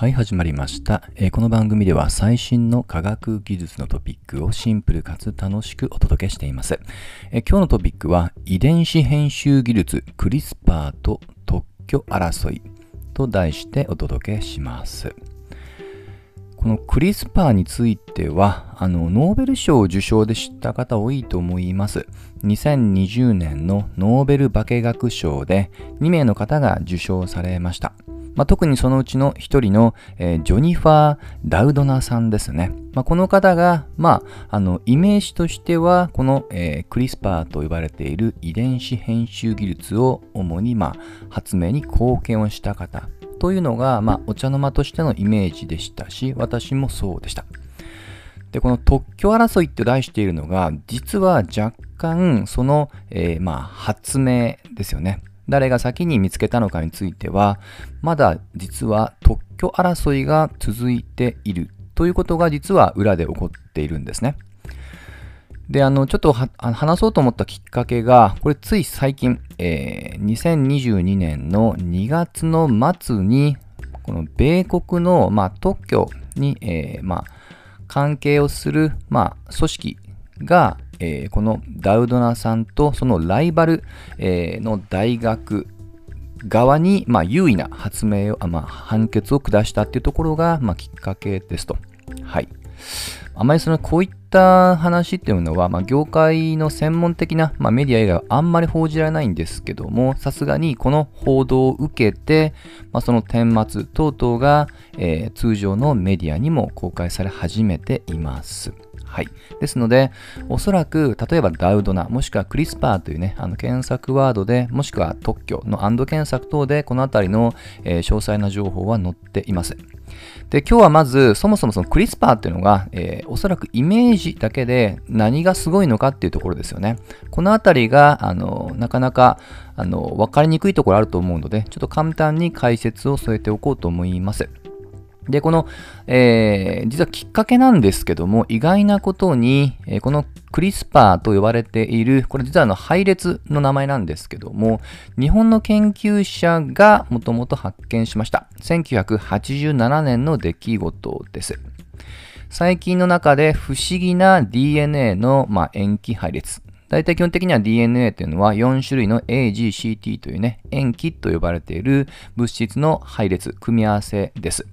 はい、始まりました、えーこの番組では最新の科学技術のトピックをシンプルかつ楽しくお届けしています。えー今日のトピックは遺伝子編集技術クリスパーと特許争いと題してお届けします。このクリスパーについては、あの、ノーベル賞を受賞で知った方多いと思います。2020年のノーベル化学賞で2名の方が受賞されました。まあ、特にそのうちの一人の、えー、ジョニファー・ダウドナさんですね。まあ、この方が、まあ、あの、イメージとしては、この、えー、クリスパーと呼ばれている遺伝子編集技術を主に、まあ、発明に貢献をした方というのが、まあ、お茶の間としてのイメージでしたし、私もそうでした。で、この特許争いって題しているのが、実は若干、その、えー、まあ、発明ですよね。誰が先に見つけたのかについては、まだ実は特許争いが続いているということが実は裏で起こっているんですね。で、あの、ちょっと話そうと思ったきっかけが、これつい最近、えー、2022年の2月の末に、この米国の、まあ、特許に、えー、まあ、関係をする、まあ、組織が、えー、このダウドナさんとそのライバル、えー、の大学側に、まあ、優位な発明を、まあ、判決を下したっていうところが、まあ、きっかけですと。はい。あまりそのこういった話っていうのは、まあ、業界の専門的な、まあ、メディア以外はあんまり報じられないんですけども、さすがにこの報道を受けて、まあ、その顛末等々が、えー、通常のメディアにも公開され始めています。はい。ですので、おそらく、例えばダウドナ、もしくはクリスパーというね、あの検索ワードで、もしくは特許のアンド検索等で、このあたりの、えー、詳細な情報は載っています。で、今日はまず、そもそもそのクリスパーっていうのが、えー、おそらくイメージだけで何がすごいのかっていうところですよね。このあたりが、あの、なかなか、あの、わかりにくいところあると思うので、ちょっと簡単に解説を添えておこうと思います。で、この、えー、実はきっかけなんですけども、意外なことに、えー、このクリスパーと呼ばれている、これ実はあの配列の名前なんですけども、日本の研究者がもともと発見しました。1987年の出来事です。最近の中で不思議な DNA の、まあ、塩基配列。大体基本的には DNA というのは4種類の AGCT というね、塩基と呼ばれている物質の配列、組み合わせです。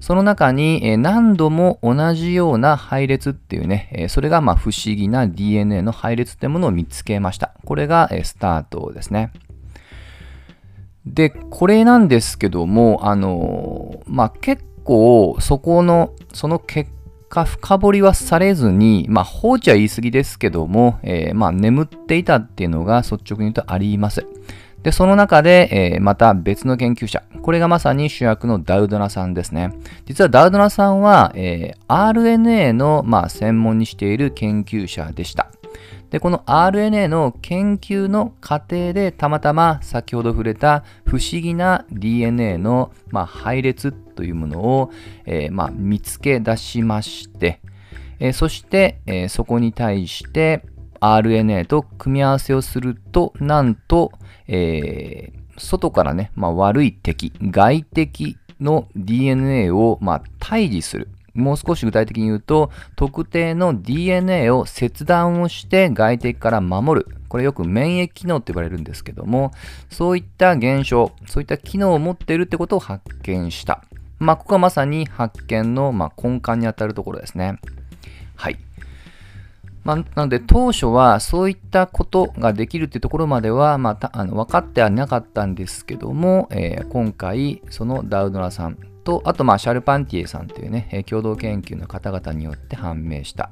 その中に何度も同じような配列っていうね、それがま不思議な DNA の配列ってものを見つけました。これがスタートですね。で、これなんですけども、あの、まあ、結構そこの、その結果深掘りはされずに、まあ、放置は言い過ぎですけども、えー、まあ、眠っていたっていうのが率直に言うとあります。で、その中で、えー、また別の研究者。これがまさに主役のダウドナさんですね。実はダウドナさんは、えー、RNA の、まあ、専門にしている研究者でした。で、この RNA の研究の過程でたまたま先ほど触れた不思議な DNA の、まあ、配列というものを、えー、まあ、見つけ出しまして、えー、そして、えー、そこに対して RNA と組み合わせをすると、なんと、えー、外からね、まあ、悪い敵、外敵の DNA を、まあ、退治する。もう少し具体的に言うと、特定の DNA を切断をして外敵から守る。これよく免疫機能って言われるんですけども、そういった現象、そういった機能を持っているってことを発見した。まあ、ここはまさに発見の、ま根幹にあたるところですね。はい。まあ、なので当初はそういったことができるっていうところまでは、まあ、あの分かってはなかったんですけども、えー、今回そのダウドナさんとあとまあシャルパンティエさんというね共同研究の方々によって判明した。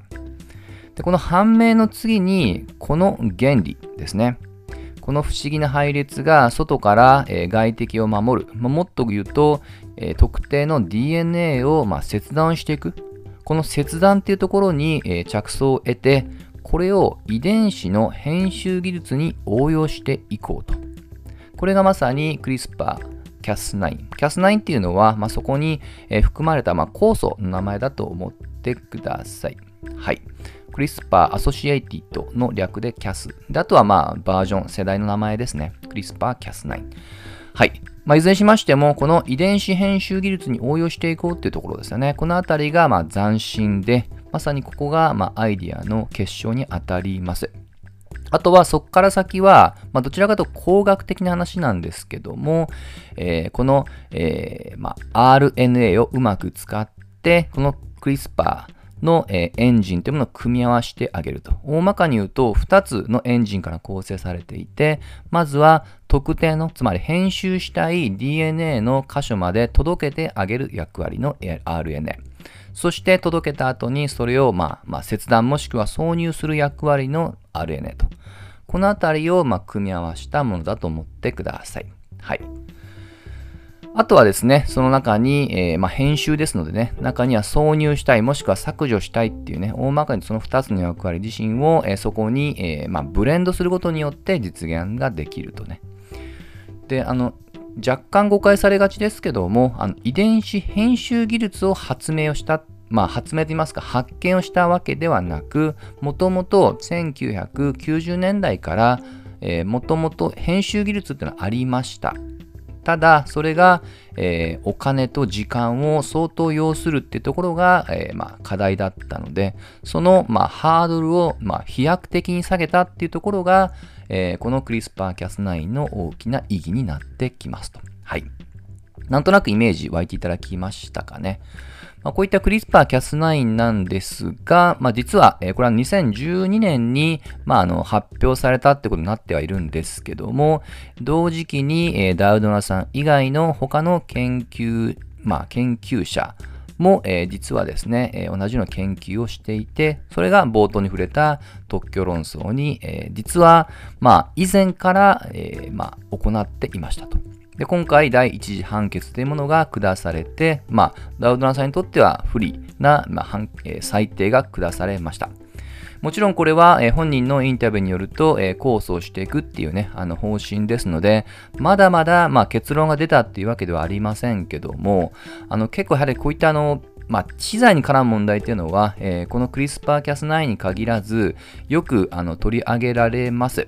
でこの判明の次にこの原理ですね。この不思議な配列が外から、外敵を守る、まあ、もっと言うと、特定の DNA を、ま、切断していく。この切断っていうところに、え着想を得て、これを遺伝子の編集技術に応用していこうと。これがまさにクリスパー Cas9。Cas9 っていうのは、まあ、そこに、え含まれた、まあ、酵素の名前だと思ってください。はい。クリスパーアソシエイティッドの略で Cas。で、あとはまあバージョン、世代の名前ですね。クリスパー Cas9。はい。まあ、いずれにしましても、この遺伝子編集技術に応用していこうっていうところですよね。このあたりがま斬新で、まさにここがまアイディアの結晶に当たります。あとはそこから先は、まあ、どちらかというと工学的な話なんですけども、えー、この、えーまあ、RNA をうまく使って、このクリスパー、の、えー、エンジンというものを組み合わせてあげると。大まかに言うと、2つのエンジンから構成されていて、まずは特定の、つまり編集したい DNA の箇所まで届けてあげる役割の RNA。そして届けた後にそれを、まあ、まあ、切断もしくは挿入する役割の RNA と。このあたりを、まあ、組み合わせたものだと思ってください。はい。あとはですね、その中に、えー、まあ、編集ですのでね、中には挿入したい、もしくは削除したいっていうね、大まかにその2つの役割自身を、えー、そこに、えー、まあ、ブレンドすることによって実現ができるとね。で、あの、若干誤解されがちですけども、あの遺伝子編集技術を発明をしたまあ、発明といいますか発見をしたわけではなくもともと1990年代からもともと編集技術っていうのはありましたただ、それが、えー、お金と時間を相当要するってところが、えー、まあ、課題だったので、その、まあ、ハードルを、まあ、飛躍的に下げたっていうところが、えー、このクリスパーキャス9の大きな意義になってきますと。はい。なんとなくイメージ湧いていただきましたかね。まあ、こういったクリスパー Cas9 なんですが、まあ、実は、えー、これは2012年に、まあ、あの発表されたってことになってはいるんですけども、同時期に、えー、ダウドナさん以外の他の研究、まあ、研究者も、えー、実はですね、えー、同じような研究をしていて、それが冒頭に触れた特許論争に、えー、実は、まあ、以前から、えまあ、行っていましたと。で、今回第一次判決というものが下されて、まあ、ダウドナさんにとっては不利な、まあえー、裁定が下されました。もちろんこれは、えー、本人のインタビューによると、えー、控訴をしていくっていうね、あの方針ですので、まだまだ、まあ、結論が出たっていうわけではありませんけども、あの結構やはりこういったあの、まあ、知財に絡む問題っていうのは、えー、このクリスパーキャス9に限らず、よくあの取り上げられます。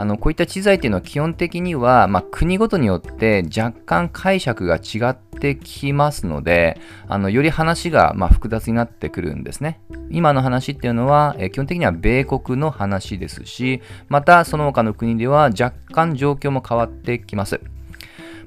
あのこういった知財っていうのは基本的には、まあ、国ごとによって若干解釈が違ってきますので、あのより話がま複雑になってくるんですね。今の話っていうのは、え基本的には米国の話ですし、またその他の国では若干状況も変わってきます。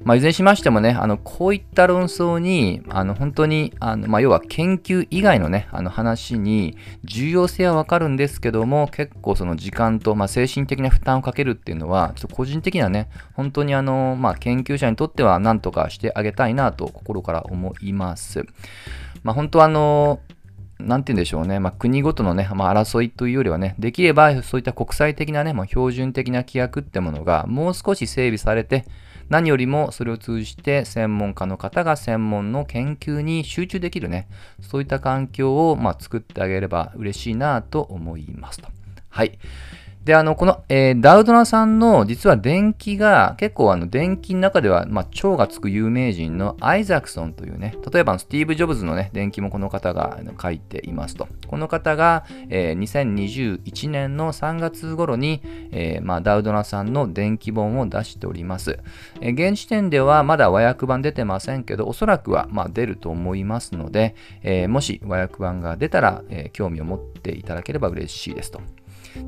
まあ、いずれにしましてもね、あのこういった論争に、あの本当に、あのまあ、要は研究以外のね、あの話に重要性はわかるんですけども、結構その時間と、まあ、精神的な負担をかけるっていうのは、ちょっと個人的にはね、本当にあの、まあ、研究者にとっては何とかしてあげたいなと心から思います。まあ、本当あの、なんて言うんでしょうね、まあ、国ごとのね、まあ、争いというよりはね、できればそういった国際的なね、まあ、標準的な規約ってものがもう少し整備されて、何よりもそれを通じて専門家の方が専門の研究に集中できるね、そういった環境を、ま、作ってあげれば嬉しいなと思いますと。はい。で、あの、この、えー、ダウドナさんの実は電気が結構あの電気の中では、まあ、超がつく有名人のアイザクソンというね、例えばスティーブ・ジョブズのね、電気もこの方が書いていますと。この方が、えー、2021年の3月頃に、えー、まあ、ダウドナさんの電気本を出しております。えー、現時点ではまだ和訳版出てませんけど、おそらくは、まあ、出ると思いますので、えー、もし和訳版が出たら、えー、興味を持っていただければ嬉しいですと。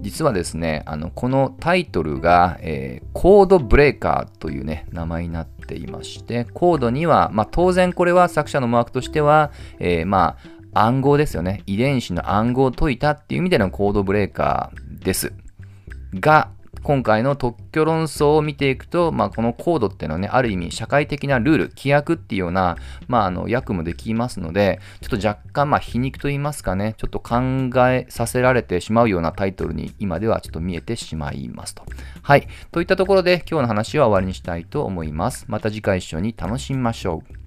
実はですね、あのこのタイトルが、えー、コードブレーカーというね、名前になっていまして、コードには、まあ、当然これは作者のマークとしては、えー、まあ、暗号ですよね。遺伝子の暗号を解いたっていう意味でのコードブレーカーです。が、今回の特許論争を見ていくと、まあ、このコードっていうのはね、ある意味社会的なルール、規約っていうような、まあ、あの、訳もできますので、ちょっと若干、まあ、皮肉と言いますかね、ちょっと考えさせられてしまうようなタイトルに今ではちょっと見えてしまいますと。はい。といったところで今日の話は終わりにしたいと思います。また次回一緒に楽しみましょう。